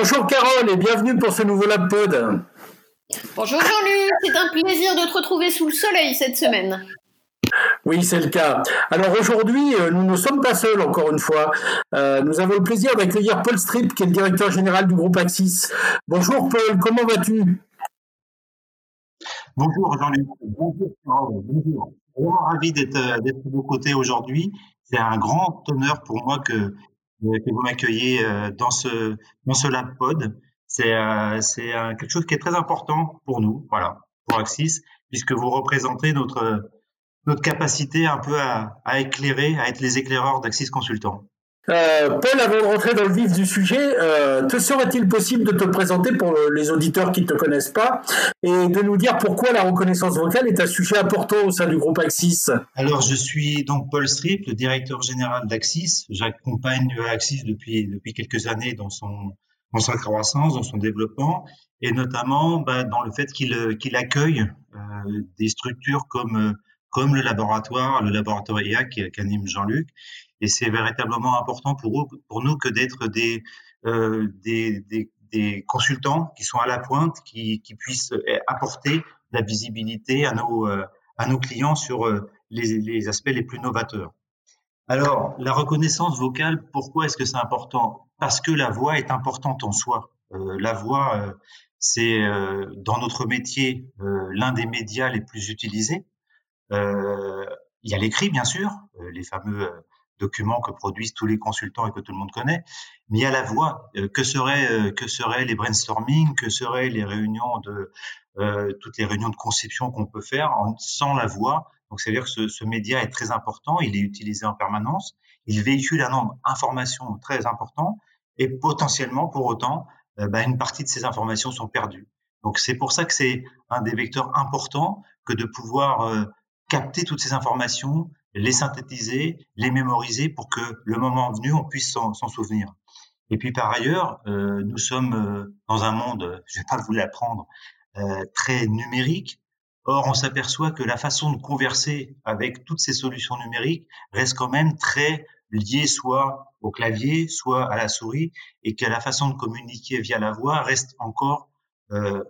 Bonjour Carole et bienvenue pour ce nouveau LabPod. Bonjour Jean-Luc, c'est un plaisir de te retrouver sous le soleil cette semaine. Oui, c'est le cas. Alors aujourd'hui, euh, nous ne sommes pas seuls, encore une fois. Euh, nous avons le plaisir d'accueillir Paul Strip, qui est le directeur général du groupe Axis. Bonjour Paul, comment vas-tu? Bonjour Jean-Luc. Bonjour Bonjour. Ravi d'être de vos côtés aujourd'hui. C'est un grand honneur pour moi que, que vous m'accueillez euh, dans ce, dans ce LabPod. C'est c'est quelque chose qui est très important pour nous, voilà, pour Axis, puisque vous représentez notre notre capacité un peu à, éclairer, à être les éclaireurs d'Axis Consultant. Euh, Paul, avant de rentrer dans le vif du sujet, euh, te serait-il possible de te présenter pour les auditeurs qui ne te connaissent pas et de nous dire pourquoi la reconnaissance vocale est un sujet important au sein du groupe Axis? Alors, je suis donc Paul Strip, le directeur général d'Axis. J'accompagne Axis depuis, depuis quelques années dans, son, dans sa croissance, dans son développement et notamment bah, dans le fait qu'il qu'il accueille euh, des structures comme comme le laboratoire, le laboratoire IA qu'anime Jean-Luc. Et c'est véritablement important pour, nous que d'être des, euh, des, consultants qui sont à la pointe, qui, puissent apporter la visibilité à nos, euh, clients sur euh, les, aspects les plus novateurs. Alors, la reconnaissance vocale, pourquoi est-ce que c'est important? Parce que la voix est importante en soi. La voix, c'est dans notre métier l'un des médias les plus utilisés. Il y a l'écrit, bien sûr, les fameux euh, documents que produisent tous les consultants et que tout le monde connaît, mais il y a la voix. que seraient que seraient les brainstorming, que seraient les réunions de euh, toutes les réunions de conception qu'on peut faire sans la voix. Donc c'est à dire que ce, ce, média est très important, il est utilisé en permanence, il véhicule un nombre d'informations très important et potentiellement pour autant bah, une partie de ces informations sont perdues. Donc c'est pour ça que c'est un des vecteurs importants que de pouvoir capter toutes ces informations, les synthétiser, les mémoriser pour que le moment venu, on puisse s'en souvenir. Et puis par ailleurs, euh, nous sommes euh, dans un monde, je vais pas vous l'apprendre, euh, très numérique. Or, on s'aperçoit que la façon de converser avec toutes ces solutions numériques reste quand même très liée soit au clavier, soit à la souris, et que la façon de communiquer via la voix reste encore euh,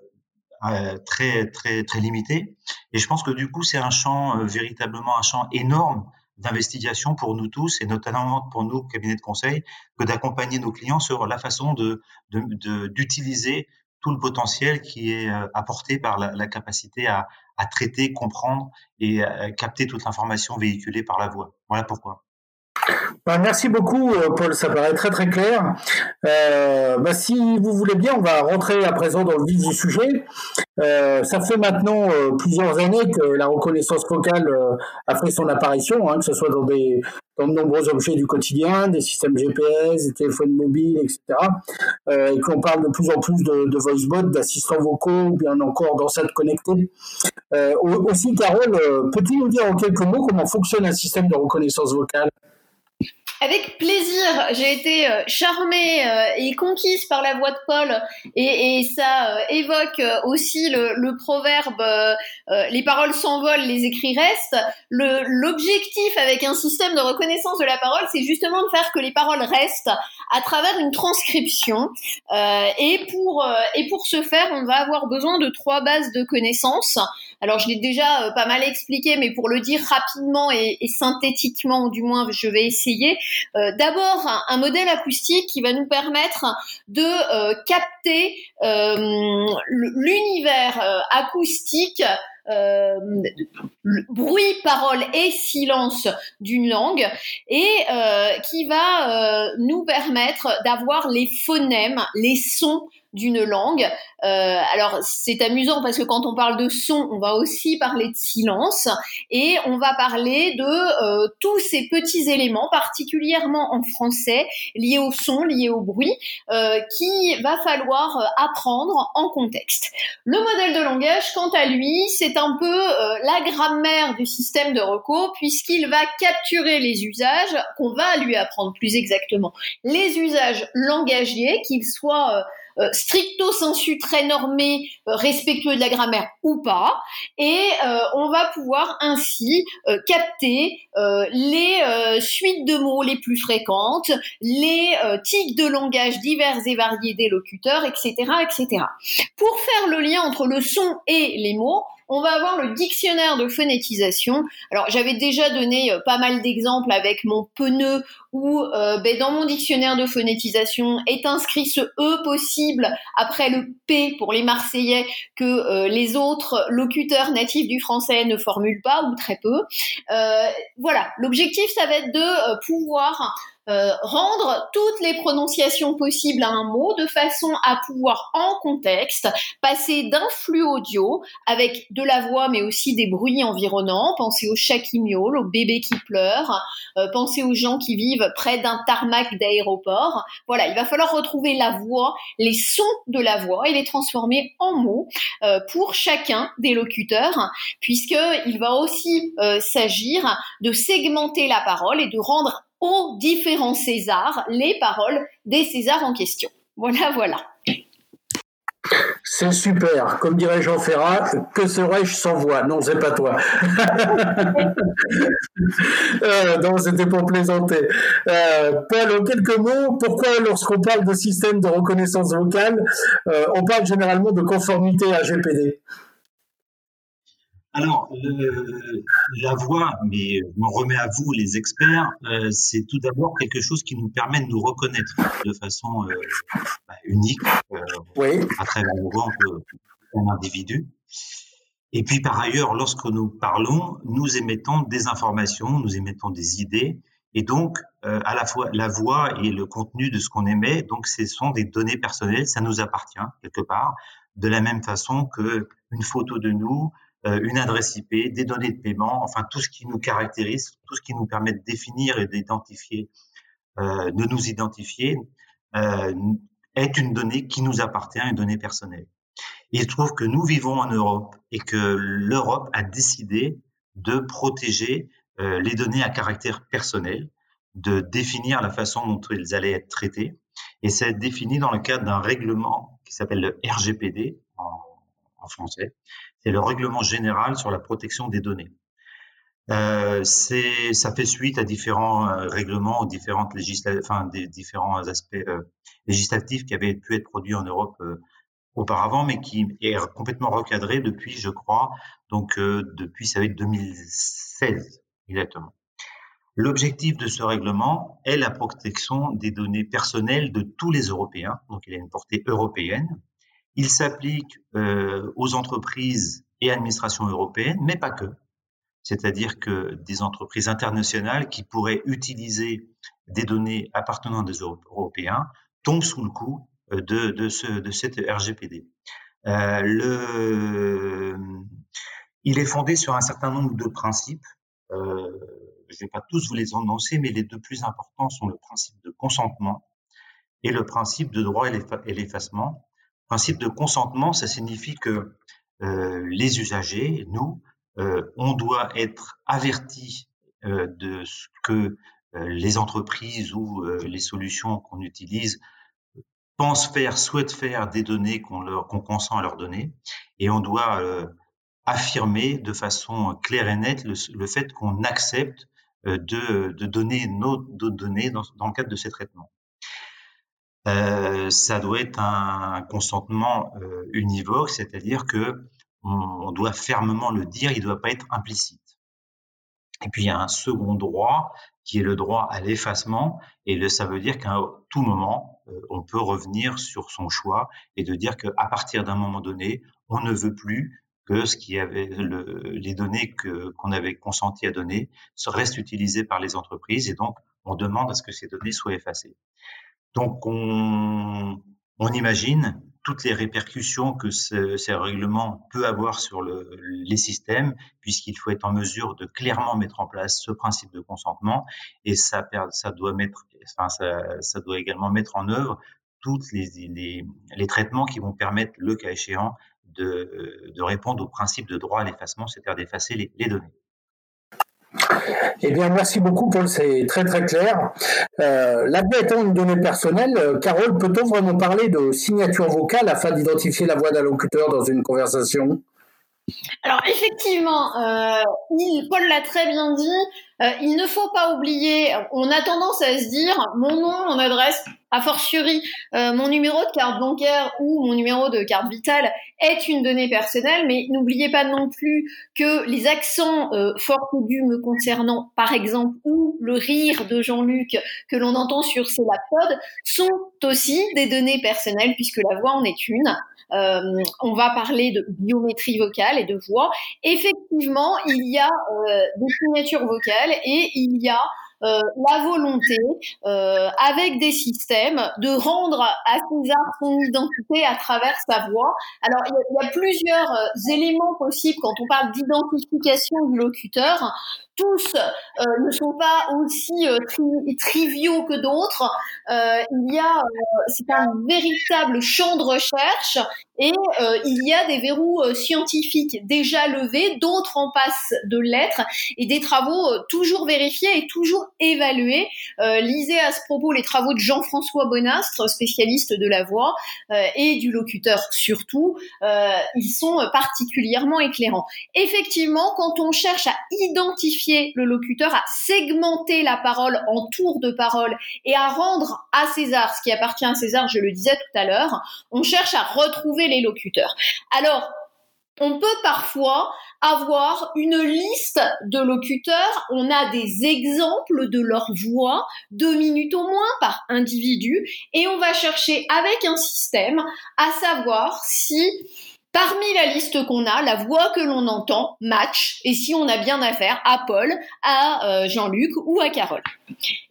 euh, très très très limité. Et je pense que du coup, c'est un champ euh, véritablement un champ énorme d'investigation pour nous tous et notamment pour nous cabinets de conseil que d'accompagner nos clients sur la façon de d'utiliser de, tout le potentiel qui est euh, apporté par la, la capacité à, à, traiter, comprendre et capter toute l'information véhiculée par la voix. Voilà pourquoi. Bah, merci beaucoup, euh, Paul. Ça paraît très très clair. Euh, bah, si vous voulez bien, on va rentrer à présent dans le vif du sujet. Euh, ça fait maintenant euh, plusieurs années que la reconnaissance vocale euh, a fait son apparition, hein, que ce soit dans, des, dans de nombreux objets du quotidien, des systèmes GPS, des téléphones mobiles, etc. et qu'on parle de plus en plus de, de voicebot, d'assistants vocaux, ou bien encore d'enceintes connectées. aussi, Carole, peux-tu nous dire en quelques mots comment fonctionne un système de reconnaissance vocale? Avec plaisir, j'ai été euh, charmée euh, et conquise par la voix de Paul et, et ça euh, évoque aussi le, le proverbe les paroles s'envolent, les écrits restent. L'objectif avec un système de reconnaissance de la parole, c'est justement de faire que les paroles restent à travers une transcription. et pour et pour ce faire, on va avoir besoin de trois bases de connaissances. Alors je l'ai déjà pas mal expliqué, mais pour le dire rapidement et, et synthétiquement, du moins je vais essayer. Euh, d'abord un, modèle acoustique qui va nous permettre de euh, capter euh, l'univers acoustique bruit, parole et silence d'une langue et qui va nous permettre d'avoir les phonèmes, les sons d'une langue. Euh, alors c'est amusant parce que quand on parle de son, on va aussi parler de silence et on va parler de euh, tous ces petits éléments, particulièrement en français, liés au son, liés au bruit, euh, qui va falloir euh, apprendre en contexte. Le modèle de langage, quant à lui, c'est un peu euh, la grammaire du système de recours puisqu'il va capturer les usages qu'on va lui apprendre plus exactement, les usages langagiers, qu'ils soient stricto sensu très normés, respectueux de la grammaire ou pas, et on va pouvoir ainsi capter les suites de mots les plus fréquentes, les tics de langage divers et variés des locuteurs, etc., etc. Pour faire le lien entre le son et les mots, on va avoir le dictionnaire de phonétisation. Alors j'avais déjà donné euh, pas mal d'exemples avec mon peneux où euh, ben, dans mon dictionnaire de phonétisation est inscrit ce E possible après le P pour les Marseillais que euh, les autres locuteurs natifs du français ne formulent pas ou très peu. voilà, l'objectif ça va être de pouvoir euh, rendre toutes les prononciations possibles à un mot de façon à pouvoir en contexte passer d'un flux audio avec de la voix mais aussi des bruits environnants. Pensez au chat qui miaule, au bébé qui pleure, euh, pensez aux gens qui vivent près d'un tarmac d'aéroport. Voilà, il va falloir retrouver la voix, les sons de la voix et les transformer en mots euh, pour chacun des locuteurs, puisqu'il va aussi s'agir de segmenter la parole et de rendre aux différents Césars les paroles des Césars en question. Voilà, voilà. C'est super. Comme dirait Jean Ferrat, que serais-je sans voix? Non, c'est pas toi. euh, non, c'était pour plaisanter. Euh, Paul, en quelques mots, pourquoi lorsqu'on parle de système de reconnaissance vocale, euh, on parle généralement de conformité à GPD alors, la voix, mais je m'en remets à vous, les experts, euh, c'est tout d'abord quelque chose qui nous permet de nous reconnaître de façon euh, bah, unique euh, à travers la voix en individu. Et puis par ailleurs, lorsque nous parlons, nous émettons des informations, nous émettons des idées, et donc à la fois la voix et le contenu de ce qu'on émet, donc ce sont des données personnelles, ça nous appartient quelque part, de la même façon que une photo de nous, euh, une adresse IP, des données de paiement, enfin tout ce qui nous caractérise, tout ce qui nous permet de définir et d'identifier, euh, de nous identifier, euh, est une donnée qui nous appartient, une donnée personnelle. il se trouve que nous vivons en Europe et que l'Europe a décidé de protéger les données à caractère personnel, de définir la façon dont elles allaient être traitées. Et c'est défini dans le cadre d'un règlement qui s'appelle le RGPD en français, c'est le règlement général sur la protection des données. Euh, c'est, ça fait suite à différents euh, règlements, différentes enfin, des différents aspects euh, législatifs qui avaient pu être produits en Europe euh, auparavant, mais qui est complètement recadré depuis, je crois, donc depuis ça va être 2016 exactement. L'objectif de ce règlement est la protection des données personnelles de tous les Européens, donc il a une portée européenne. Il s'applique euh, aux entreprises et administrations européennes, mais pas que. C'est-à-dire que des entreprises internationales qui pourraient utiliser des données appartenant à des Européens tombent sous le coup euh, de, de, ce, de cette RGPD. Euh, il est fondé sur un certain nombre de principes. Je ne vais pas tous vous les annoncer, mais les deux plus importants sont le principe de consentement et le principe de droit et l'effacement principe de consentement, ça signifie que euh, les usagers, nous, euh, on doit être avertis euh, de ce que les entreprises ou les solutions qu'on utilise pensent faire, souhaitent faire des données qu'on qu'on consent à leur donner, et on doit affirmer de façon claire et nette le, fait qu'on accepte de, de, donner nos, données dans, le cadre de ces traitements. Euh, ça doit être un consentement euh, univoque, c'est-à-dire que on, doit fermement le dire, il ne doit pas être implicite. Et puis il y a un second droit qui est le droit à l'effacement, et ça veut dire qu'à tout moment, euh, on peut revenir sur son choix et de dire qu'à partir d'un moment donné, on ne veut plus que ce qui avait le, les données qu'on avait consenti à donner restent utilisées par les entreprises, et donc on demande à ce que ces données soient effacées. Donc, on, imagine toutes les répercussions que ce, ces règlements peut avoir sur le, les systèmes, puisqu'il faut être en mesure de clairement mettre en place ce principe de consentement, et ça, doit également mettre en œuvre tous les, traitements qui vont permettre, le cas échéant, de, répondre au principe de droit à l'effacement, c'est-à-dire d'effacer les données. Eh bien, merci beaucoup, Paul, c'est très très clair. Euh, la étant une donnée personnelle, euh, Carole, peut-on vraiment parler de signature vocale afin d'identifier la voix d'un locuteur dans une conversation? Alors effectivement, euh, Paul l'a très bien dit, euh, il ne faut pas oublier, on a tendance à se dire mon nom, mon adresse, a fortiori euh, mon numéro de carte bancaire ou mon numéro de carte vitale est une donnée personnelle, mais n'oubliez pas non plus que les accents euh, fort aigus me concernant, par exemple, ou le rire de Jean-Luc que l'on entend sur ses laptops sont aussi des données personnelles puisque la voix en est une. Euh, on va parler de biométrie vocale et de voix. Effectivement, il y a euh, des signatures vocales et il y a euh, la volonté, avec des systèmes, de rendre à César son identité à travers sa voix. Alors, il y a, il y a plusieurs éléments possibles quand on parle d'identification du locuteur tous euh, ne sont pas aussi euh, tri triviaux que d'autres. Euh, il y a, c'est un véritable champ de recherche et il y a des verrous scientifiques déjà levés, d'autres en passent de l'être et des travaux toujours vérifiés et toujours évalués. lisez à ce propos les travaux de Jean-François Bonastre, spécialiste de la voix et du locuteur surtout. ils sont particulièrement éclairants. Effectivement, quand on cherche à identifier le locuteur à segmenter la parole en tours de parole et à rendre à César ce qui appartient à César, je le disais tout à l'heure, on cherche à retrouver les locuteurs. Alors, on peut parfois avoir une liste de locuteurs, on a des exemples de leur voix, deux minutes au moins par individu, et on va chercher avec un système à savoir si Parmi la liste qu'on a, la voix que l'on entend match, et si on a bien affaire à Paul, à euh, Jean-Luc ou à Carole.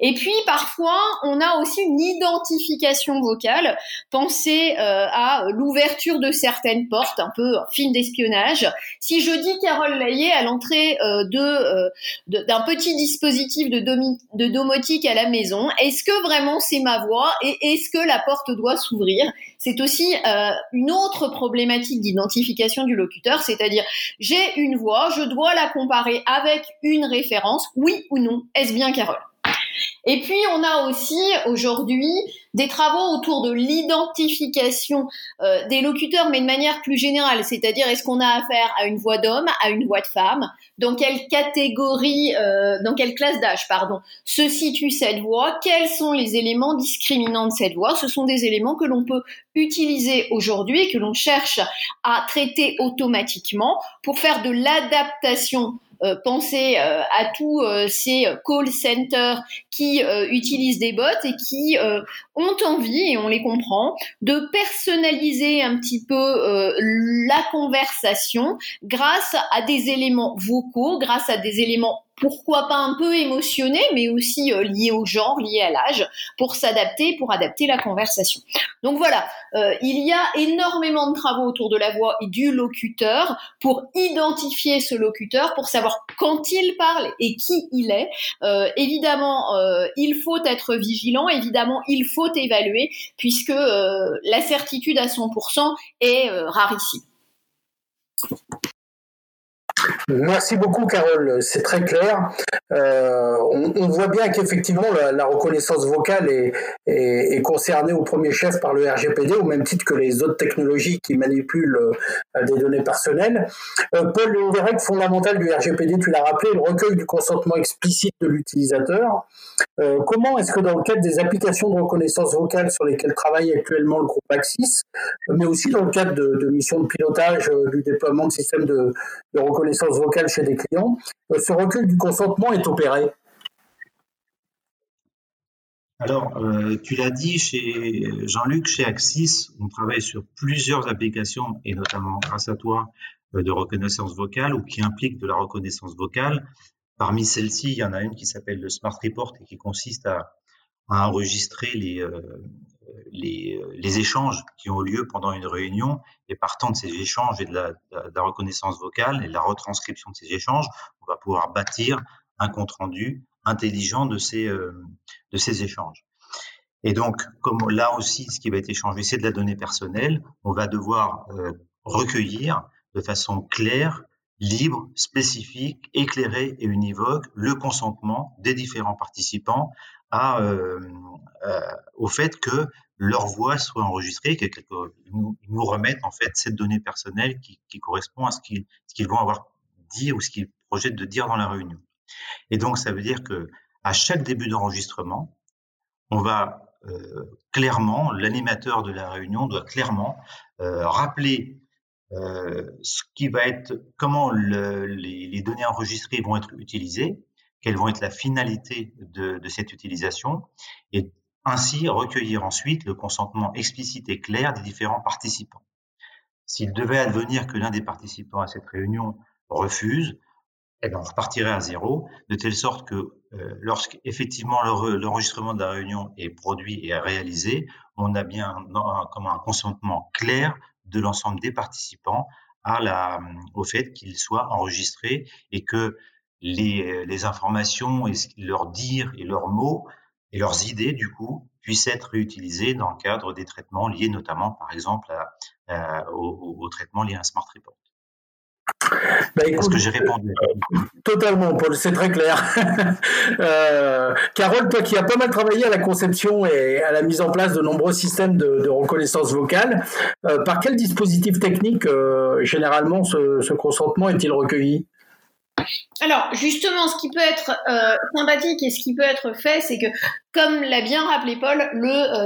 Et puis parfois, on a aussi une identification vocale. Pensez euh, à l'ouverture de certaines portes, un peu film d'espionnage. Si je dis Carole Laillé à l'entrée euh, de d'un petit dispositif de domotique à la maison, est-ce que vraiment c'est ma voix et est-ce que la porte doit s'ouvrir? C'est aussi une autre problématique d'identification du locuteur, c'est-à-dire j'ai une voix, je dois la comparer avec une référence, oui ou non, est-ce bien Carole? Et puis, on a aussi aujourd'hui des travaux autour de l'identification euh, des locuteurs, mais de manière plus générale, c'est-à-dire est-ce qu'on a affaire à une voix d'homme, à une voix de femme, dans quelle catégorie, euh, dans quelle classe d'âge, pardon, se situe cette voix, quels sont les éléments discriminants de cette voix? Ce sont des éléments que l'on peut utiliser aujourd'hui que l'on cherche à traiter automatiquement pour faire de l'adaptation euh, pensez euh, à tous euh, ces call centers qui utilisent des bots et qui ont envie, et on les comprend, de personnaliser un petit peu la conversation grâce à des éléments vocaux, grâce à des éléments pourquoi pas un peu émotionné, mais aussi euh, lié au genre, lié à l'âge, pour s'adapter, pour adapter la conversation. Donc voilà, euh, il y a énormément de travaux autour de la voix et du locuteur pour identifier ce locuteur, pour savoir quand il parle et qui il est. Euh, évidemment, il faut être vigilant, évidemment, il faut évaluer, puisque la certitude à 100% est rarissime. Merci beaucoup, Carole. C'est très clair. Euh, on, voit bien qu'effectivement, la, reconnaissance vocale est, concernée au premier chef par le RGPD, au même titre que les autres technologies qui manipulent euh, des données personnelles. Euh, Paul, une des règles fondamentales du RGPD, tu l'as rappelé, le recueil du consentement explicite de l'utilisateur. Euh, comment est-ce que dans le cadre des applications de reconnaissance vocale sur lesquelles travaille actuellement le groupe Axis, mais aussi dans le cadre de, missions de pilotage du déploiement de systèmes de, de reconnaissance vocale chez des clients, euh, ce recueil du consentement est opéré alors, euh, tu l'as dit, chez Jean-Luc, chez Axis, on travaille sur plusieurs applications, et notamment grâce à toi, euh, de reconnaissance vocale ou qui impliquent de la reconnaissance vocale. Parmi celles-ci, il y en a une qui s'appelle le Smart Report et qui consiste à, enregistrer les, les, échanges qui ont lieu pendant une réunion et partant de ces échanges et de la, reconnaissance vocale et de la retranscription de ces échanges, on va pouvoir bâtir un compte rendu intelligent de ces, euh, de ces échanges. Et donc, comme là aussi, ce qui va être échangé, c'est de la donnée personnelle, on va devoir euh, recueillir de façon claire libre, spécifique, éclairé et univoque le consentement des différents participants à, euh, euh, au fait que leur voix soit enregistrée, qu'ils nous, remettent en fait cette donnée personnelle qui, qui correspond à ce qu'ils qu'ils vont avoir dit ou ce qu'ils projettent de dire dans la réunion. Et donc ça veut dire que à chaque début d'enregistrement, on va euh, clairement, l'animateur de la réunion doit clairement euh, rappeler euh, ce qui va être, comment le, les, les, données enregistrées vont être utilisées, quelles vont être la finalité de, de, cette utilisation, et ainsi recueillir ensuite le consentement explicite et clair des différents participants. S'il devait advenir que l'un des participants à cette réunion refuse, eh bien, on repartirait à zéro, de telle sorte que euh, lorsqu'effectivement l'enregistrement de la réunion est produit et réalisé, on a bien un, comme un consentement clair de l'ensemble des participants à la, au fait qu'ils soient enregistrés et que les, les informations et leurs dires et leurs mots et leurs idées, du coup, puissent être réutilisées dans le cadre des traitements liés notamment, par exemple, à, à, au, au, traitement lié à un smart report. Bah, Est-ce que j'ai répondu euh, Totalement, Paul, c'est très clair. euh, Carole, toi qui as pas mal travaillé à la conception et à la mise en place de nombreux systèmes de, de reconnaissance vocale, euh, par quel dispositif technique euh, généralement ce, ce, consentement est-il recueilli? Alors justement, ce qui peut être euh, sympathique et ce qui peut être fait, c'est que, comme l'a bien rappelé Paul,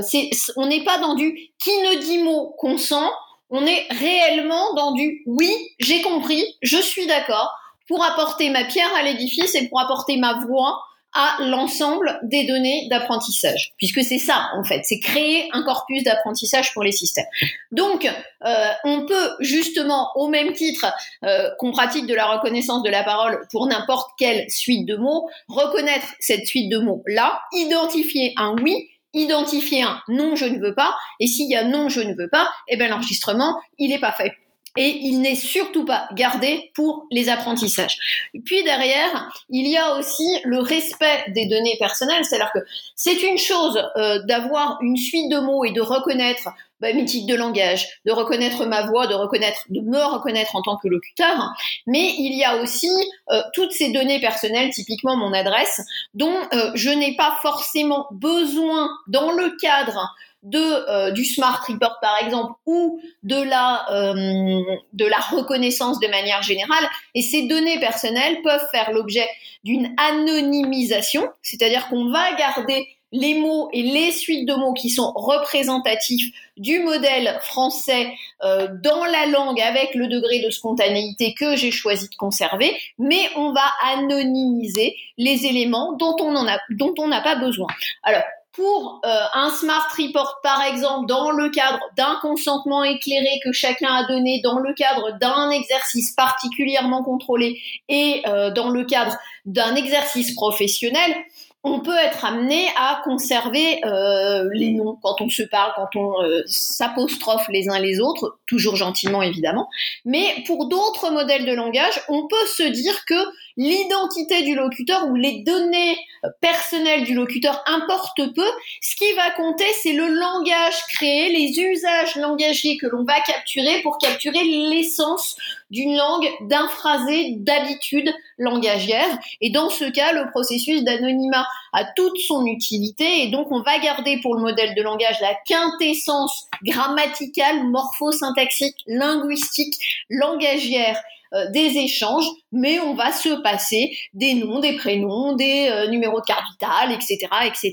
c'est, on n'est pas dans du qui ne dit mot consent, on est réellement dans du oui, j'ai compris, je suis d'accord, pour apporter ma pierre à l'édifice et pour apporter ma voix à l'ensemble des données d'apprentissage, puisque c'est ça en fait, c'est créer un corpus d'apprentissage pour les systèmes. Donc, euh, on peut justement, au même titre euh, qu'on pratique de la reconnaissance de la parole pour n'importe quelle suite de mots, reconnaître cette suite de mots là, identifier un oui identifier un non, je ne veux pas, et s'il y a non, je ne veux pas, eh ben l'enregistrement, il n'est pas fait. Et il n'est surtout pas gardé pour les apprentissages. Puis derrière, il y a aussi le respect des données personnelles, c'est-à-dire que c'est une chose euh, d'avoir une suite de mots et de reconnaître bah, mes titres de langage, de reconnaître ma voix, de reconnaître, de me reconnaître en tant que locuteur. Mais il y a aussi euh, toutes ces données personnelles, typiquement mon adresse, dont euh, je n'ai pas forcément besoin dans le cadre de euh, du smart report par exemple ou de la euh, de la reconnaissance de manière générale et ces données personnelles peuvent faire l'objet d'une anonymisation c'est-à-dire qu'on va garder les mots et les suites de mots qui sont représentatifs du modèle français euh, dans la langue avec le degré de spontanéité que j'ai choisi de conserver, mais on va anonymiser les éléments dont on en a, dont on n'a pas besoin. Alors, pour euh, un smart report, par exemple, dans le cadre d'un consentement éclairé que chacun a donné, dans le cadre d'un exercice particulièrement contrôlé et euh, dans le cadre d'un exercice professionnel, on peut être amené à conserver euh, les noms quand on se parle, quand on s'apostrophe les uns les autres, toujours gentiment évidemment. Mais pour d'autres modèles de langage, on peut se dire que l'identité du locuteur ou les données personnelles du locuteur importent peu. Ce qui va compter, c'est le langage créé, les usages langagiers que l'on va capturer pour capturer l'essence d'une langue, d'un phrasé, d'habitude langagière. Et dans ce cas, le processus d'anonymat a toute son utilité et donc on va garder pour le modèle de langage la quintessence grammaticale, morphosyntaxique, linguistique, langagière euh, des échanges, mais on va se passer des noms, des prénoms, des euh, numéros de carte vitale, etc., etc.,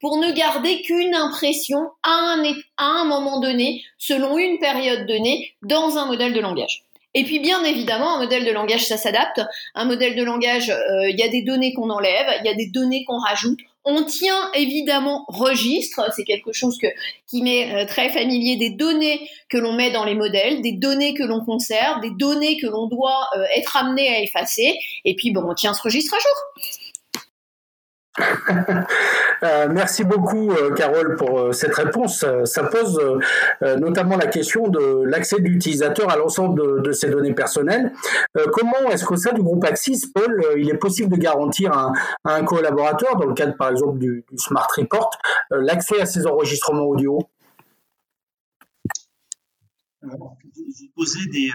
pour ne garder qu'une impression à un, moment donné, selon une période donnée, dans un modèle de langage. Et puis bien évidemment, un modèle de langage, ça s'adapte. Un modèle de langage, euh, il y a des données qu'on enlève, il y a des données qu'on rajoute. On tient évidemment registre, c'est quelque chose qui m'est euh, très familier, des données que l'on met dans les modèles, des données que l'on conserve, des données que l'on doit euh, être amené à effacer. Et puis bon, on tient ce registre à jour. Euh, merci beaucoup, euh, Carole, pour euh, cette réponse. Ça pose notamment la question de l'accès de l'utilisateur à l'ensemble de, ces données personnelles. comment est-ce qu'au sein du groupe Axis, Paul, il est possible de garantir à un, collaborateur, dans le cadre par exemple du, Smart Report, l'accès à ces enregistrements audio? Vous posez des,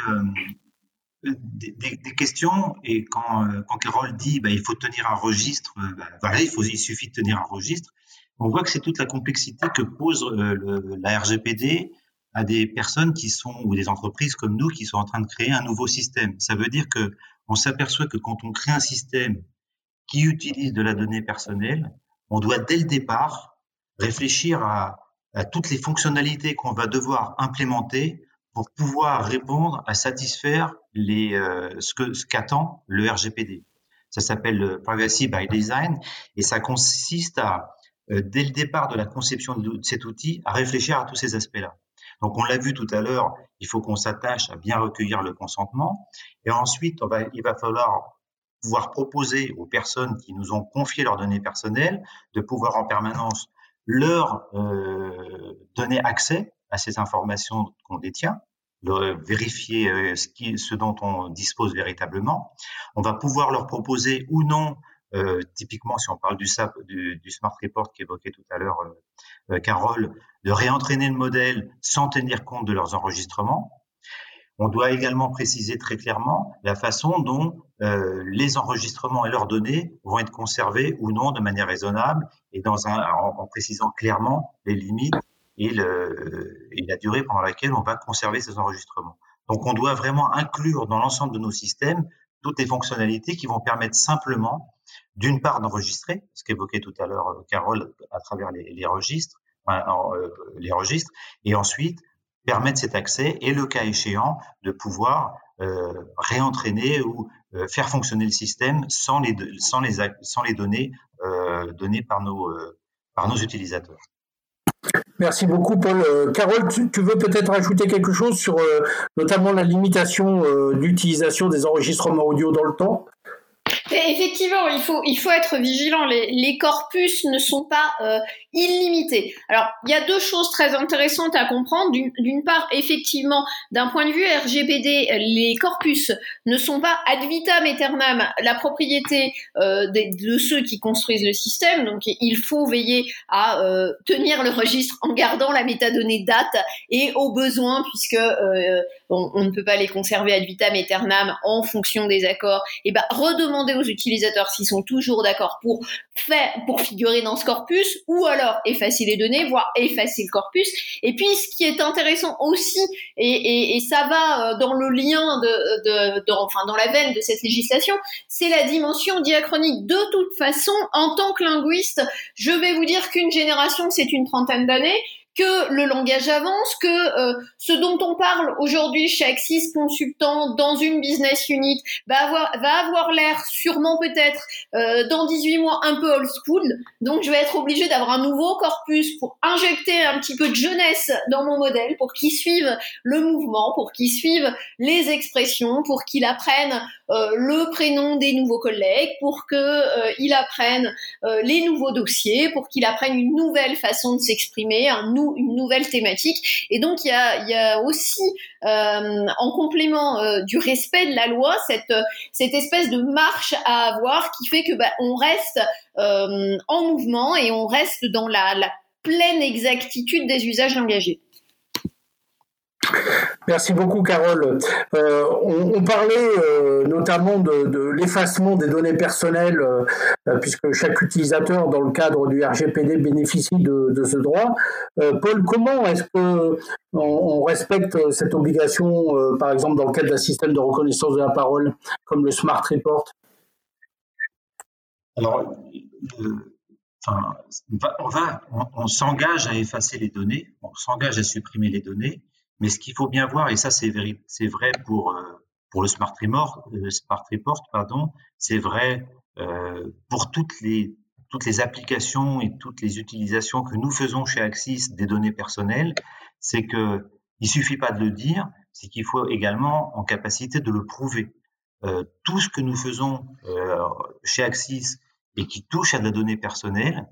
des, des, questions et quand, quand Carole dit bah, il faut tenir un registre, bah, voilà, il, faut, il suffit de tenir un registre, on voit que c'est toute la complexité que pose le, la RGPD à des personnes qui sont ou des entreprises comme nous qui sont en train de créer un nouveau système. Ça veut dire que on s'aperçoit que quand on crée un système qui utilise de la donnée personnelle, on doit dès le départ réfléchir à, à toutes les fonctionnalités qu'on va devoir implémenter pour pouvoir répondre à satisfaire les, euh, ce que ce qu'attend le RGPD. Ça s'appelle le Privacy by Design et ça consiste à, euh, dès le départ de la conception de cet outil, à réfléchir à tous ces aspects-là. Donc on l'a vu tout à l'heure, il faut qu'on s'attache à bien recueillir le consentement et ensuite on va, il va falloir pouvoir proposer aux personnes qui nous ont confié leurs données personnelles de pouvoir en permanence leur euh, donner accès à ces informations qu'on détient, vérifier euh, ce, dont on dispose véritablement. On va pouvoir leur proposer ou non, euh, typiquement si on parle du, SAP, du, du Smart Report qu'évoquait tout à l'heure euh, Carole, de réentraîner le modèle sans tenir compte de leurs enregistrements. On doit également préciser très clairement la façon dont les enregistrements et leurs données vont être conservés ou non de manière raisonnable et en, précisant clairement les limites et, le, et, la durée pendant laquelle on va conserver ces enregistrements. Donc on doit vraiment inclure dans l'ensemble de nos systèmes toutes les fonctionnalités qui vont permettre simplement, d'une part, d'enregistrer, ce qu'évoquait tout à l'heure euh, Carole à travers les, les registres, euh, les registres, et ensuite permettre cet accès et le cas échéant de pouvoir euh, réentraîner ou euh, faire fonctionner le système sans les, sans les, sans les données euh, données par nos, euh, par nos utilisateurs. Merci beaucoup, Paul. Euh, Carole, tu, veux peut-être ajouter quelque chose sur euh, notamment la limitation d'utilisation des enregistrements audio dans le temps? Effectivement, il faut, il faut être vigilant. Les, les corpus ne sont pas euh, illimités. Alors, il y a deux choses très intéressantes à comprendre. D'une part, effectivement, d'un point de vue RGPD, les corpus ne sont pas ad vitam aeternam la propriété euh, de, de, ceux qui construisent le système. Donc, il faut veiller à euh, tenir le registre en gardant la métadonnée date et au besoin, puisque euh, on, on, ne peut pas les conserver ad vitam aeternam en fonction des accords, et ben redemander utilisateurs s'ils sont toujours d'accord pour faire, pour figurer dans ce corpus, ou alors effacer les données, voire effacer le corpus. Et puis, ce qui est intéressant aussi, et, et, ça va euh, dans le lien de, de, enfin dans la veine de cette législation, c'est la dimension diachronique. De toute façon, en tant que linguiste, je vais vous dire qu'une génération, c'est une trentaine d'années que le langage avance, que euh, ce dont on parle aujourd'hui chez Axis Consultant dans une business unit va avoir, va avoir l'air sûrement peut-être euh, dans 18 mois un peu old school. Donc je vais être obligée d'avoir un nouveau corpus pour injecter un petit peu de jeunesse dans mon modèle, pour qu'il suive le mouvement, pour qu'il suive les expressions, pour qu'il apprenne euh, le prénom des nouveaux collègues, pour que euh, il apprenne euh, les nouveaux dossiers, pour qu'il apprenne une nouvelle façon de s'exprimer, un une nouvelle thématique. Et donc il y a, aussi en complément du respect de la loi cette espèce de marche à avoir qui fait que bah, on reste en mouvement et on reste dans la, la pleine exactitude des usages engagés. Merci beaucoup, Carole. Euh, on, parlait euh, notamment de, l'effacement des données personnelles, euh, puisque chaque utilisateur, dans le cadre du RGPD, bénéficie de, ce droit. Paul, comment est-ce que on, on, respecte cette obligation, par exemple, dans le cadre d'un système de reconnaissance de la parole, comme le Smart Report? Alors, on, va, on s'engage à effacer les données, on s'engage à supprimer les données, mais ce qu'il faut bien voir, et ça c'est vrai, euh, pour le smart report, euh, smart report pardon, c'est vrai euh, pour toutes les toutes les applications et toutes les utilisations que nous faisons chez Axis des données personnelles, c'est que il suffit pas de le dire, c'est qu'il faut également en capacité de le prouver. Tout ce que nous faisons chez Axis et qui touche à de la donnée personnelle,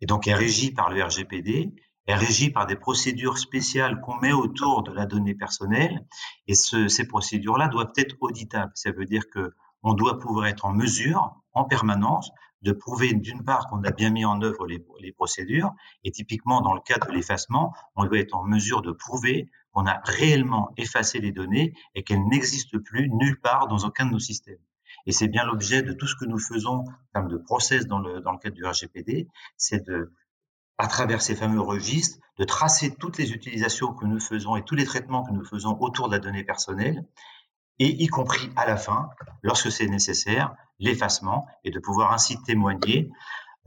et donc est régi par le RGPD, est régie par des procédures spéciales qu'on met autour de la donnée personnelle et ce, ces procédures-là doivent être auditables. Ça veut dire que on doit pouvoir être en mesure, en permanence, de prouver d'une part qu'on a bien mis en œuvre les, les, procédures, et typiquement dans le cas de l'effacement, on doit être en mesure de prouver qu'on a réellement effacé les données et qu'elles n'existent plus nulle part dans aucun de nos systèmes. Et c'est bien l'objet de tout ce que nous faisons en termes de process dans le, dans le cadre du RGPD, c'est de, à travers ces fameux registres, de tracer toutes les utilisations que nous faisons et tous les traitements que nous faisons autour de la donnée personnelle, et y compris à la fin, lorsque c'est nécessaire, l'effacement, et de pouvoir ainsi témoigner,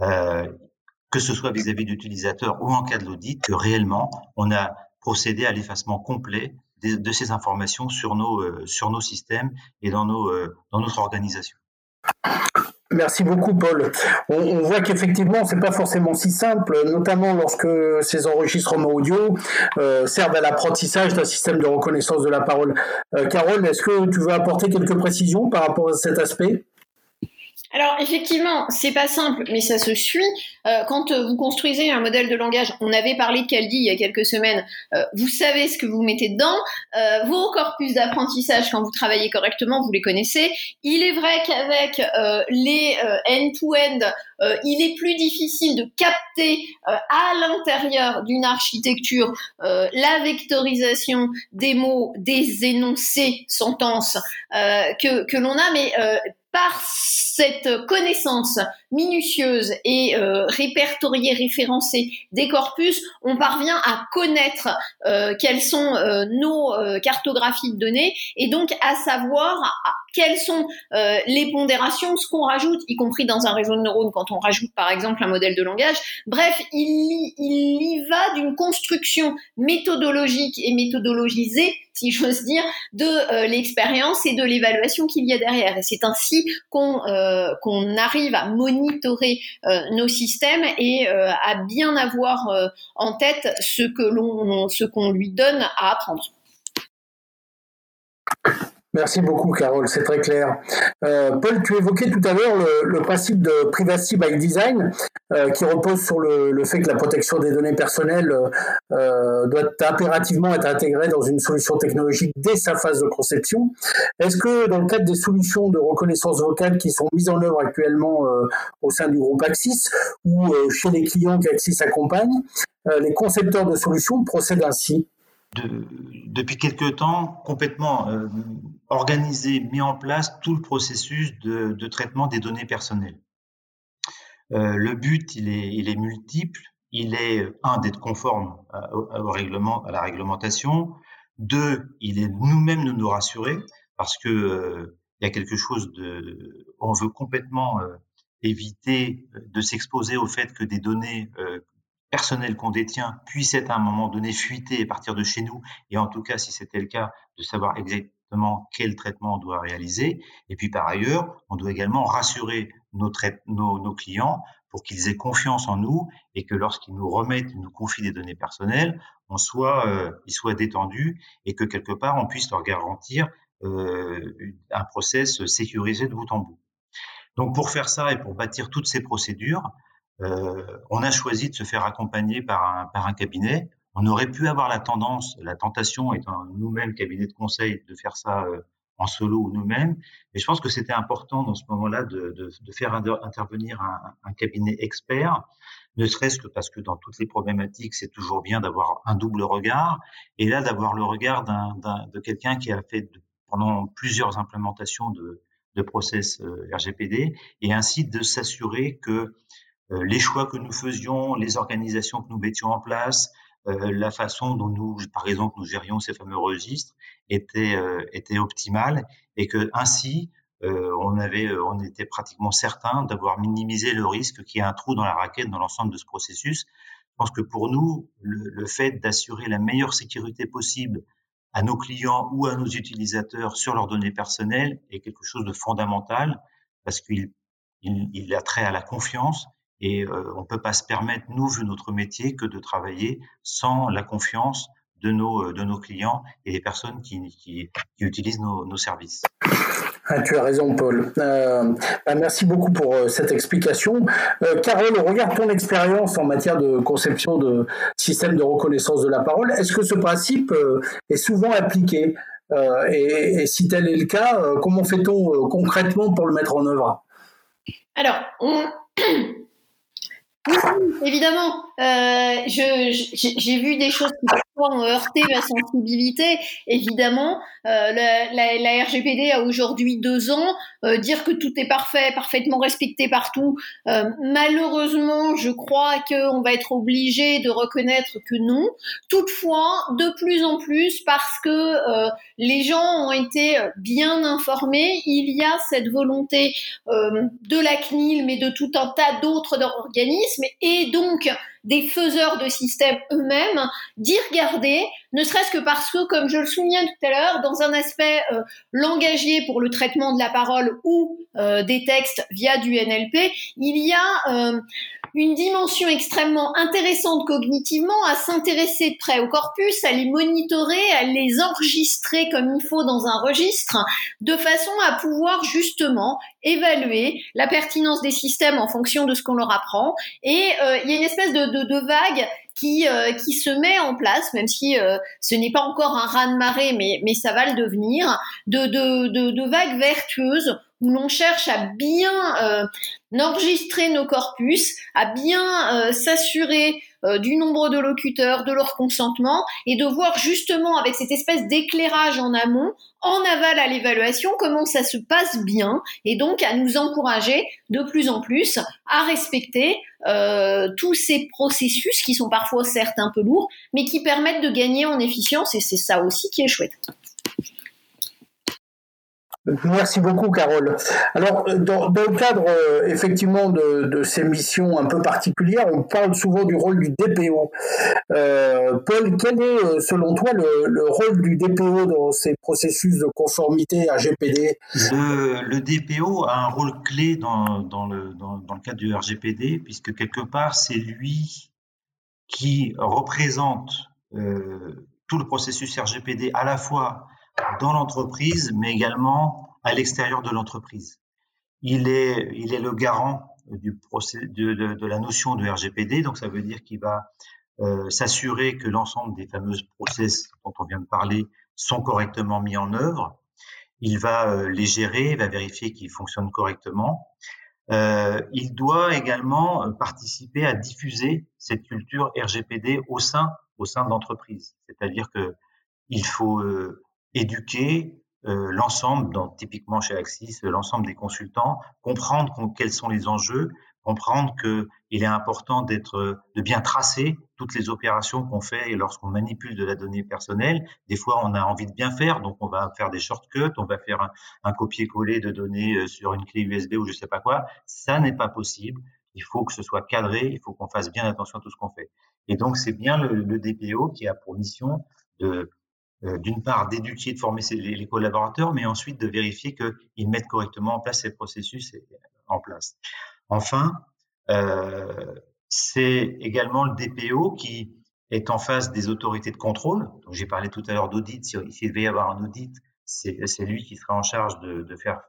euh, que ce soit vis-à-vis d'utilisateurs ou en cas de l'audit, que réellement on a procédé à l'effacement complet de, ces informations sur nos, euh, sur nos systèmes et dans, nos, euh, dans notre organisation. Merci beaucoup, Paul. On, voit qu'effectivement, c'est pas forcément si simple, notamment lorsque ces enregistrements audio euh, servent à l'apprentissage d'un système de reconnaissance de la parole. Carole, est-ce que tu veux apporter quelques précisions par rapport à cet aspect? Alors effectivement, c'est pas simple, mais ça se suit. Euh, quand euh, vous construisez un modèle de langage, on avait parlé de Caldi il y a quelques semaines. Euh, vous savez ce que vous mettez dedans. vos corpus d'apprentissage, quand vous travaillez correctement, vous les connaissez. Il est vrai qu'avec les end-to-end, il est plus difficile de capter à l'intérieur d'une architecture la vectorisation des mots, des énoncés, sentences que, que l'on a, mais par cette connaissance minutieuse et euh, répertoriée, référencée des corpus, on parvient à connaître euh, quelles sont euh, nos euh, cartographies de données et donc à savoir quelles sont euh, les pondérations, ce qu'on rajoute, y compris dans un réseau de neurones quand on rajoute par exemple un modèle de langage. Bref, il il y va d'une construction méthodologique et méthodologisée si j'ose dire, de euh, l'expérience et de l'évaluation qu'il y a derrière. Et c'est ainsi qu'on euh, arrive à monitorer euh, nos systèmes et à bien avoir en tête ce que l'on ce qu'on lui donne à apprendre. Merci beaucoup, Carole, c'est très clair. Euh, Paul, tu évoquais tout à l'heure le, principe de privacy by design, euh, qui repose sur le, fait que la protection des données personnelles euh, doit impérativement être intégrée dans une solution technologique dès sa phase de conception. Est-ce que dans le cadre des solutions de reconnaissance vocale qui sont mises en œuvre actuellement au sein du groupe Axis ou chez les clients qu'Axis accompagne, les concepteurs de solutions procèdent ainsi? De, depuis quelque temps complètement organisé, mis en place tout le processus de, traitement des données personnelles. Euh, le but, il est, multiple. Il est, un, d'être conforme au, règlement, à la réglementation. Deux, il est nous-mêmes de nous rassurer parce que euh, il y a quelque chose de, on veut complètement euh, éviter de s'exposer au fait que des données personnel qu'on détient puisse être à un moment donné fuité et partir de chez nous, et en tout cas, si c'était le cas, de savoir quel traitement on doit réaliser. Et puis par ailleurs, on doit également rassurer nos, clients pour qu'ils aient confiance en nous et que lorsqu'ils nous remettent, nous confient des données personnelles, on soit, euh, ils soient détendus et que quelque part on puisse leur garantir euh, un process sécurisé de bout en bout. Donc pour faire ça et pour bâtir toutes ces procédures, euh, on a choisi de se faire accompagner par un cabinet. On aurait pu avoir la tendance, la tentation étant nous-mêmes cabinet de conseil, de faire ça euh, en solo ou nous-mêmes. Mais je pense que c'était important dans ce moment-là de, de, de, faire intervenir un, un, cabinet expert, ne serait-ce que parce que dans toutes les problématiques, c'est toujours bien d'avoir un double regard. Et là, d'avoir le regard de quelqu'un qui a fait pendant plusieurs implémentations de, de process euh, RGPD et ainsi de s'assurer que euh, les choix que nous faisions, les organisations que nous mettions en place, la façon dont nous, par exemple, nous gérions ces fameux registres était euh, était optimale et que ainsi on avait, on était pratiquement certain d'avoir minimisé le risque qu'il y ait un trou dans la raquette dans l'ensemble de ce processus. Je pense que pour nous, le, le fait d'assurer la meilleure sécurité possible à nos clients ou à nos utilisateurs sur leurs données personnelles est quelque chose de fondamental parce qu'il il, il a trait à la confiance et euh, on ne peut pas se permettre, nous, vu notre métier, que de travailler sans la confiance de nos, euh, de nos clients et des personnes qui, qui, qui utilisent nos, nos services. Ah, tu as raison, Paul. Euh, bah, merci beaucoup pour euh, cette explication. Euh, Carole, regarde ton expérience en matière de conception de systèmes de reconnaissance de la parole. Est-ce que ce principe est souvent appliqué? Et, et, si tel est le cas, comment fait-on concrètement pour le mettre en œuvre? Alors, on, Oui, évidemment. Euh, j'ai vu des choses qui ont heurté ma sensibilité. Évidemment, euh, la, la, la, RGPD a aujourd'hui deux ans. Euh, dire que tout est parfait, parfaitement respecté partout, euh, malheureusement, je crois qu'on va être obligé de reconnaître que non. Toutefois, de plus en plus, parce que euh, les gens ont été bien informés, il y a cette volonté de la CNIL, mais de tout un tas d'autres organismes, et donc des faiseurs de systèmes eux-mêmes, d'y regarder, ne serait-ce que parce que, comme je le soulignais tout à l'heure, dans un aspect euh, langagier pour le traitement de la parole ou euh, des textes via du NLP, il y a euh, une dimension extrêmement intéressante cognitivement à s'intéresser de près au corpus, à les monitorer, à les enregistrer comme il faut dans un registre, de façon à pouvoir justement évaluer la pertinence des systèmes en fonction de ce qu'on leur apprend. Et euh, il y a une espèce de, de, de vague qui, euh, qui se met en place, même si euh, ce n'est pas encore un raz-de-marée, mais, mais ça va le devenir, de, de, de, de vagues vertueuses où l'on cherche à bien euh, enregistrer nos corpus, à bien s'assurer du nombre de locuteurs, de leur consentement, et de voir justement avec cette espèce d'éclairage en amont, en aval à l'évaluation, comment ça se passe bien, et donc à nous encourager de plus en plus à respecter euh, tous ces processus qui sont parfois certes un peu lourds, mais qui permettent de gagner en efficience, et c'est ça aussi qui est chouette. Merci beaucoup, Carole. Alors, dans, le cadre euh, effectivement de, ces missions un peu particulières, on parle souvent du rôle du DPO. Euh, Paul, quel est, euh, selon toi, le, rôle du DPO dans ces processus de conformité à GPD le, DPO a un rôle clé dans, le, dans, le cadre du RGPD, puisque quelque part, c'est lui qui représente tout le processus RGPD à la fois dans l'entreprise, mais également à l'extérieur de l'entreprise. Il est, il est le garant de, la notion de RGPD, donc ça veut dire qu'il va euh, s'assurer que l'ensemble des fameuses process dont on vient de parler sont correctement mis en œuvre. Il va euh, les gérer, il va vérifier qu'ils fonctionnent correctement. Euh, il doit également participer à diffuser cette culture RGPD au sein au sein de l'entreprise. C'est-à-dire que il faut éduquer euh, l'ensemble, typiquement chez Axis, l'ensemble des consultants, comprendre quels sont les enjeux, comprendre qu'il est important d'être, de bien tracer toutes les opérations qu'on fait lorsqu'on manipule de la donnée personnelle. Des fois, on a envie de bien faire, donc on va faire des shortcuts, on va faire un, copier-coller de données euh, sur une clé USB ou je sais pas quoi. Ça n'est pas possible. Il faut que ce soit cadré, il faut qu'on fasse bien attention à tout ce qu'on fait. Et donc, c'est bien le, le DPO qui a pour mission de d'une part d'éduquer, de former les, collaborateurs, mais ensuite de vérifier qu'ils mettent correctement en place ces processus en place. Enfin, euh, c'est également le DPO qui est en face des autorités de contrôle. J'ai parlé tout à l'heure d'audit. S'il devait y avoir un audit, c'est lui qui sera en charge de, faire,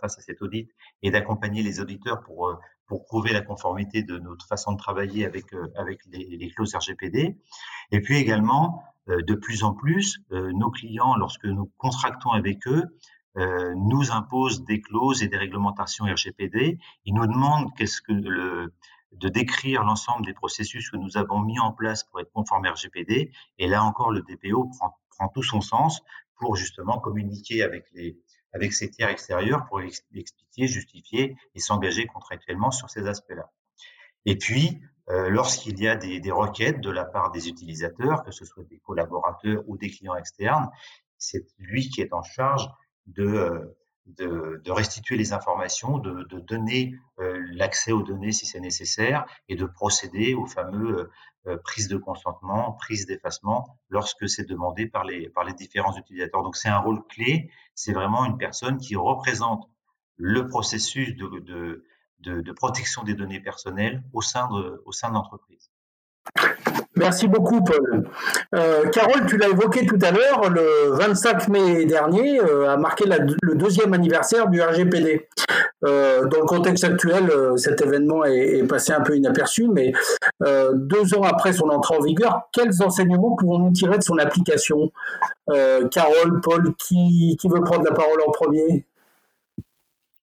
face à cet audit et d'accompagner les auditeurs pour, euh, prouver la conformité de notre façon de travailler avec, euh, les, clauses RGPD. Et puis également, euh, de plus en plus, euh, nos clients, lorsque nous contractons avec eux, euh, nous imposent des clauses et des réglementations RGPD. Ils nous demandent qu'est-ce que le, de décrire l'ensemble des processus que nous avons mis en place pour être conformes RGPD. Et là encore, le DPO prend, prend tout son sens pour justement communiquer avec les avec ces tiers extérieurs pour expliquer, justifier et s'engager contractuellement sur ces aspects-là. Et puis, euh, lorsqu'il y a des, des, requêtes de la part des utilisateurs, que ce soit des collaborateurs ou des clients externes, c'est lui qui est en charge de, euh, de, de restituer les informations, de, de donner euh, l'accès aux données si c'est nécessaire et de procéder aux fameux euh, prises de consentement, prises d'effacement lorsque c'est demandé par les, par les différents utilisateurs. Donc c'est un rôle clé, c'est vraiment une personne qui représente le processus de, de de, protection des données personnelles au sein de, l'entreprise. Merci beaucoup, Paul. Euh, Carole, tu l'as évoqué tout à l'heure, le 25 mai dernier euh, a marqué le deuxième anniversaire du RGPD. Euh, dans le contexte actuel, cet événement est, passé un peu inaperçu, mais deux ans après son entrée en vigueur, quels enseignements pouvons-nous tirer de son application? Carole, Paul, qui veut prendre la parole en premier?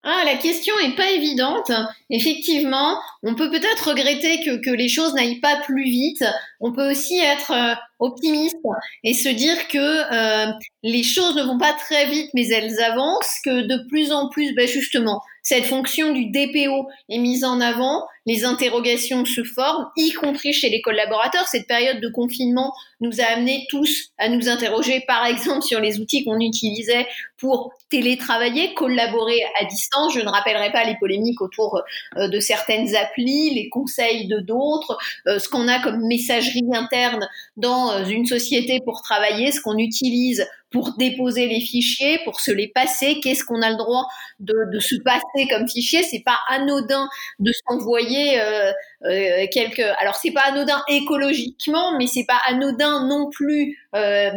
Ah, la question est pas évidente. Effectivement, on peut peut-être regretter que, que les choses n'aillent pas plus vite. On peut aussi être euh, optimiste et se dire que euh, les choses ne vont pas très vite, mais elles avancent, que de plus en plus, ben justement, cette fonction du DPO est mise en avant, les interrogations se forment, y compris chez les collaborateurs. Cette période de confinement nous a amené tous à nous interroger, par exemple, sur les outils qu'on utilisait pour télétravailler, collaborer à distance. Je ne rappellerai pas les polémiques autour euh, de certaines applis, les conseils de d'autres, euh, ce qu'on a comme messagerie interne dans une société pour travailler, ce qu'on utilise pour déposer les fichiers, pour se les passer. Qu'est-ce qu'on a le droit de, de se passer comme fichier C'est pas anodin de s'envoyer euh, euh, quelques. Alors c'est pas anodin écologiquement, mais c'est pas anodin non plus euh,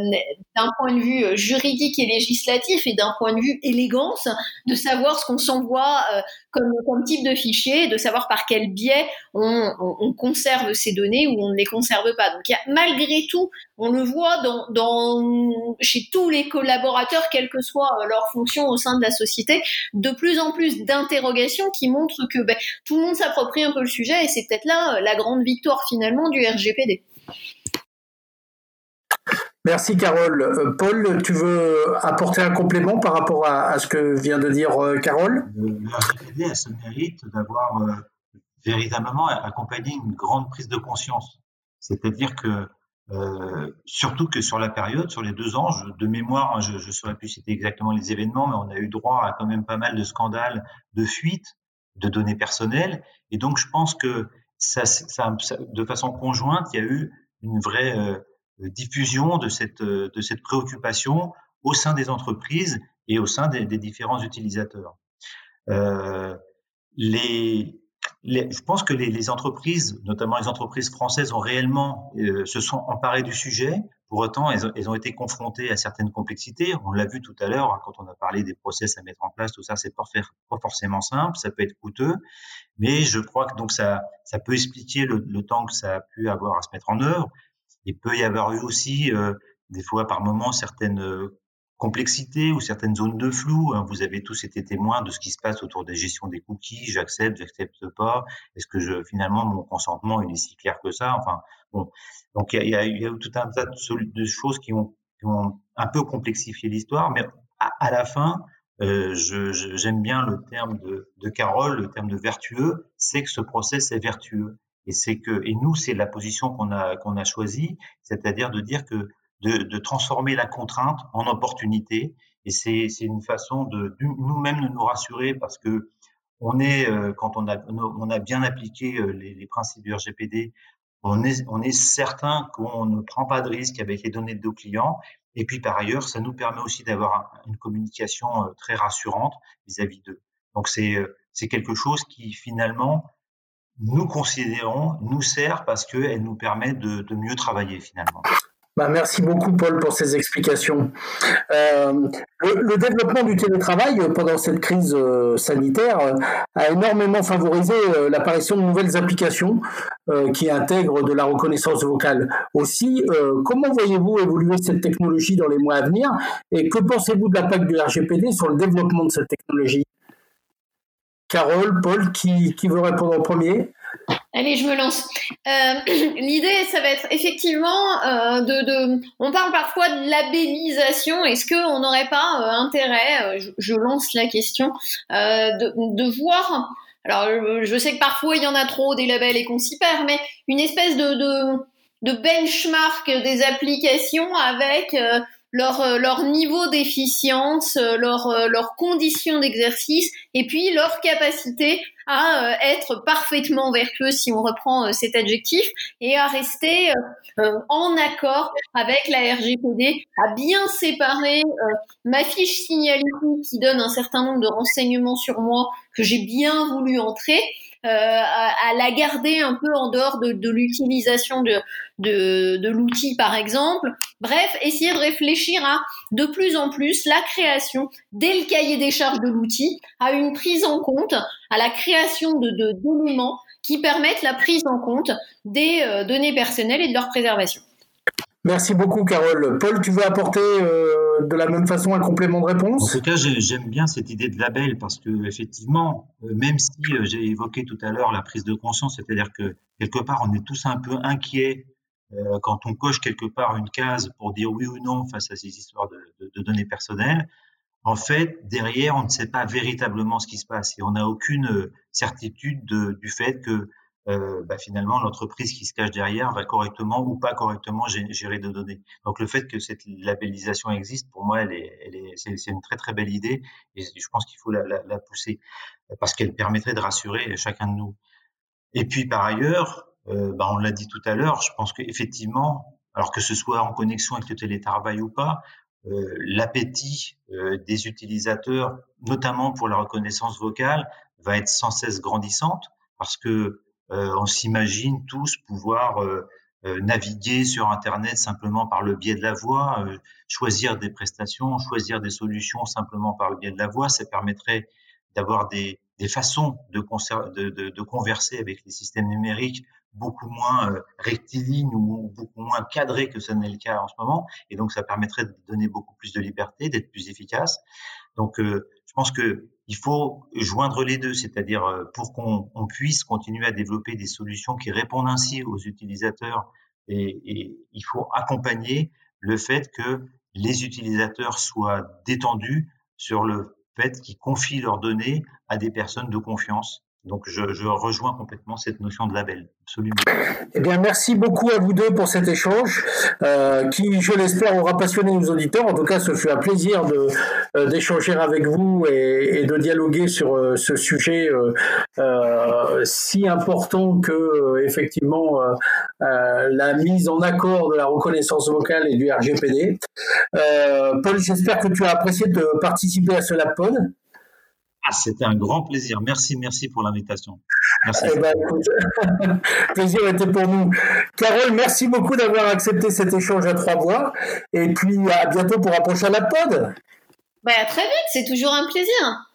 d'un point de vue euh, juridique et législatif et d'un point de vue élégance de savoir ce qu'on s'envoie euh, comme, comme type de fichier, de savoir par quel biais on, on, on, conserve ces données ou on ne les conserve pas. Donc y a malgré tout, on le voit dans, dans, chez tous les collaborateurs, quelle que soit leur fonction au sein de la société, de plus en plus d'interrogations qui montrent que ben, tout le monde s'approprie un peu le sujet et c'est peut-être là la grande victoire finalement du RGPD. Merci Carole. Euh, Paul, tu veux apporter un complément par rapport à, à ce que vient de dire euh, Carole? Le RGPD a ce mérite d'avoir euh, véritablement accompagné une grande prise de conscience. C'est-à-dire que, euh, surtout que sur la période, sur les deux ans, je, de mémoire, hein, je ne saurais plus citer exactement les événements, mais on a eu droit à quand même pas mal de scandales de fuite de données personnelles. Et donc, je pense que ça, ça, de façon conjointe, il y a eu une vraie euh, diffusion de cette, de cette préoccupation au sein des entreprises et au sein des, des différents utilisateurs. Euh, les, je pense que les, entreprises, notamment les entreprises françaises, ont réellement euh, se sont emparées du sujet. Pour autant, elles, elles, ont été confrontées à certaines complexités. On l'a vu tout à l'heure hein, quand on a parlé des process à mettre en place. Tout ça, c'est pas, pas forcément simple. Ça peut être coûteux, mais je crois que donc ça, ça peut expliquer le, le temps que ça a pu avoir à se mettre en œuvre. Il peut y avoir eu aussi, euh, des fois par moments, certaines complexités ou certaines zones de flou. Hein. Vous avez tous été témoins de ce qui se passe autour des gestions des cookies. J'accepte, j'accepte pas. Est-ce que finalement, mon consentement, est si clair que ça? Enfin, bon. Donc, il y a, y a, tout un tas de, choses qui ont, un peu complexifié l'histoire, mais à, la fin, euh, j'aime bien le terme de, de Carole, le terme de vertueux, c'est que ce process est vertueux. Et c'est que, et nous, c'est la position qu'on a, qu'on a choisie, c'est-à-dire de dire que de, de, transformer la contrainte en opportunité. Et c'est, une façon de, nous-mêmes de nous rassurer parce que on est, euh, quand on a, on a bien appliqué euh, les, les principes du RGPD, on est, on est certain qu'on ne prend pas de risque avec les données de nos clients. Et puis par ailleurs, ça nous permet aussi d'avoir une communication euh, très rassurante vis-à-vis d'eux. Donc c'est, c'est quelque chose qui finalement nous considérons, nous sert parce qu'elle nous permet de, de mieux travailler finalement. Bah, merci beaucoup, Paul, pour ces explications. Euh, le, développement du télétravail pendant cette crise euh, sanitaire euh, a énormément favorisé euh, l'apparition de nouvelles applications euh, qui intègrent de la reconnaissance vocale. Aussi, euh, comment voyez-vous évoluer cette technologie dans les mois à venir et que pensez-vous de l'impact du RGPD sur le développement de cette technologie? Carole, Paul, qui, qui veut répondre en premier? Allez, je me lance. Euh, L'idée, ça va être effectivement euh, de, de, On parle parfois de labellisation. Est-ce qu'on n'aurait pas euh, intérêt, euh, je, je, lance la question, euh, de, de, voir. Alors, je sais que parfois il y en a trop des labels et qu'on s'y perd, mais une espèce de, de, de benchmark des applications avec leur, leur niveau d'efficience, leur, leurs conditions d'exercice et puis leur capacité à euh, être parfaitement vertueux, si on reprend euh, cet adjectif, et à rester euh, en accord avec la RGPD, à bien séparer ma fiche signalétique qui donne un certain nombre de renseignements sur moi que j'ai bien voulu entrer, euh, à, à, la garder un peu en dehors de, l'utilisation de, de, l'outil, par exemple. Bref, essayer de réfléchir à de plus en plus la création, dès le cahier des charges de l'outil, à une prise en compte, à la création de, de d'éléments qui permettent la prise en compte des euh, données personnelles et de leur préservation. Merci beaucoup, Carole. Paul, tu veux apporter euh, de la même façon un complément de réponse? En tout cas, j'aime bien cette idée de label parce que effectivement, même si j'ai évoqué tout à l'heure la prise de conscience, c'est-à-dire que quelque part on est tous un peu inquiets quand on coche quelque part une case pour dire oui ou non face à ces histoires de, de données personnelles, en fait, derrière, on ne sait pas véritablement ce qui se passe et on n'a aucune certitude du fait que euh, bah, finalement l'entreprise qui se cache derrière va correctement ou pas correctement gérer de données. Donc le fait que cette labellisation existe, pour moi, elle est, elle est, c'est, une très très belle idée et je pense qu'il faut la, la, la, pousser parce qu'elle permettrait de rassurer chacun de nous. Et puis par ailleurs, euh, bah, on l'a dit tout à l'heure, je pense qu'effectivement, alors que ce soit en connexion avec le télétravail ou pas, euh, l'appétit euh, des utilisateurs, notamment pour la reconnaissance vocale, va être sans cesse grandissante parce que on s'imagine tous pouvoir naviguer sur Internet simplement par le biais de la voix, choisir des prestations, choisir des solutions simplement par le biais de la voix. Ça permettrait d'avoir des, des façons de, de, de, de, converser avec les systèmes numériques beaucoup moins euh, rectilignes ou beaucoup moins cadrées que ce n'est le cas en ce moment. Et donc, ça permettrait de donner beaucoup plus de liberté, d'être plus efficace. Donc, euh, pense que il faut joindre les deux, c'est-à-dire euh, pour qu'on on puisse continuer à développer des solutions qui répondent ainsi aux utilisateurs. Et il faut accompagner le fait que les utilisateurs soient détendus sur le fait qu'ils confient leurs données à des personnes de confiance donc, je, rejoins complètement cette notion de label, absolument. Eh bien, merci beaucoup à vous deux pour cet échange, euh, qui, je l'espère, aura passionné nos auditeurs. En tout cas, ce fut un plaisir euh, d'échanger avec vous et, de dialoguer sur euh, ce sujet si important que, effectivement, la mise en accord de la reconnaissance vocale et du RGPD. Paul, j'espère que tu as apprécié de participer à ce LabPod. Ah, c'était un grand plaisir. Merci, merci pour l'invitation. Merci. Eh ben, plaisir était pour nous. Carole, merci beaucoup d'avoir accepté cet échange à trois voix. Et puis à bientôt pour un prochain LabPod. Bah, à très vite, c'est toujours un plaisir.